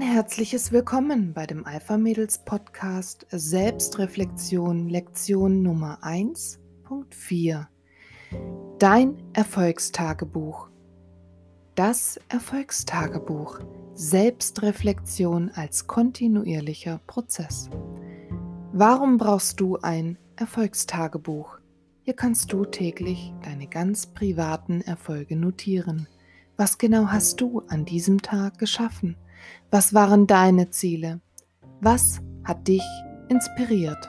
Ein herzliches Willkommen bei dem Alpha Mädels Podcast Selbstreflexion Lektion Nummer 1.4 Dein Erfolgstagebuch Das Erfolgstagebuch Selbstreflexion als kontinuierlicher Prozess Warum brauchst du ein Erfolgstagebuch? Hier kannst du täglich deine ganz privaten Erfolge notieren. Was genau hast du an diesem Tag geschaffen? Was waren deine Ziele? Was hat dich inspiriert?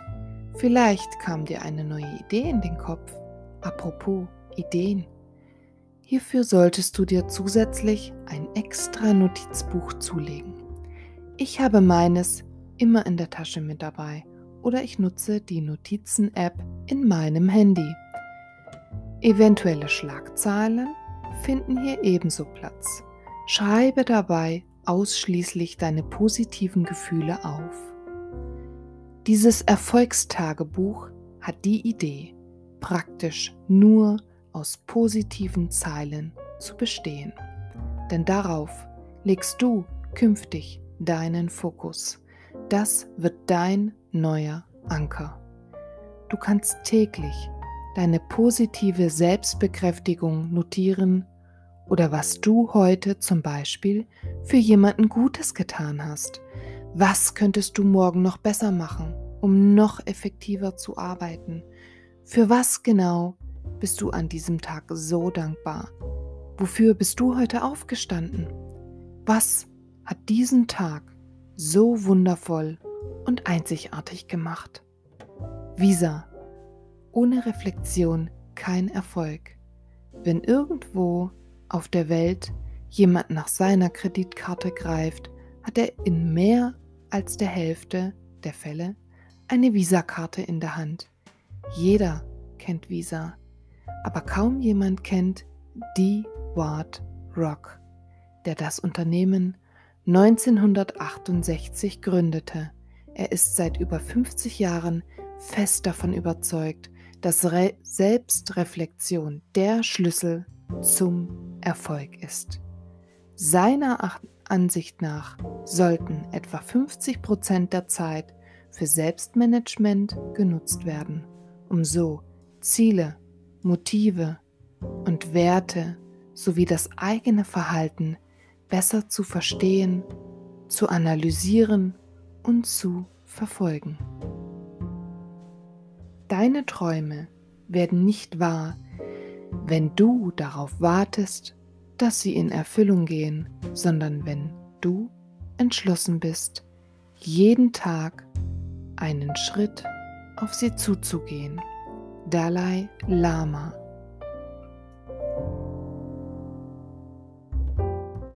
Vielleicht kam dir eine neue Idee in den Kopf. Apropos Ideen. Hierfür solltest du dir zusätzlich ein extra Notizbuch zulegen. Ich habe meines immer in der Tasche mit dabei oder ich nutze die Notizen-App in meinem Handy. Eventuelle Schlagzeilen finden hier ebenso Platz. Schreibe dabei ausschließlich deine positiven Gefühle auf. Dieses Erfolgstagebuch hat die Idee, praktisch nur aus positiven Zeilen zu bestehen. Denn darauf legst du künftig deinen Fokus. Das wird dein neuer Anker. Du kannst täglich deine positive Selbstbekräftigung notieren oder was du heute zum Beispiel für jemanden Gutes getan hast. Was könntest du morgen noch besser machen, um noch effektiver zu arbeiten? Für was genau bist du an diesem Tag so dankbar? Wofür bist du heute aufgestanden? Was hat diesen Tag so wundervoll und einzigartig gemacht? Visa. Ohne Reflexion kein Erfolg. Wenn irgendwo auf der Welt jemand nach seiner Kreditkarte greift, hat er in mehr als der Hälfte der Fälle eine Visakarte in der Hand. Jeder kennt Visa, aber kaum jemand kennt die Ward Rock, der das Unternehmen 1968 gründete. Er ist seit über 50 Jahren fest davon überzeugt, dass Re Selbstreflexion der Schlüssel zum Erfolg ist. Seiner Ansicht nach sollten etwa 50 Prozent der Zeit für Selbstmanagement genutzt werden, um so Ziele, Motive und Werte sowie das eigene Verhalten besser zu verstehen, zu analysieren und zu verfolgen. Deine Träume werden nicht wahr, wenn du darauf wartest, dass sie in Erfüllung gehen, sondern wenn du entschlossen bist, jeden Tag einen Schritt auf sie zuzugehen. Dalai Lama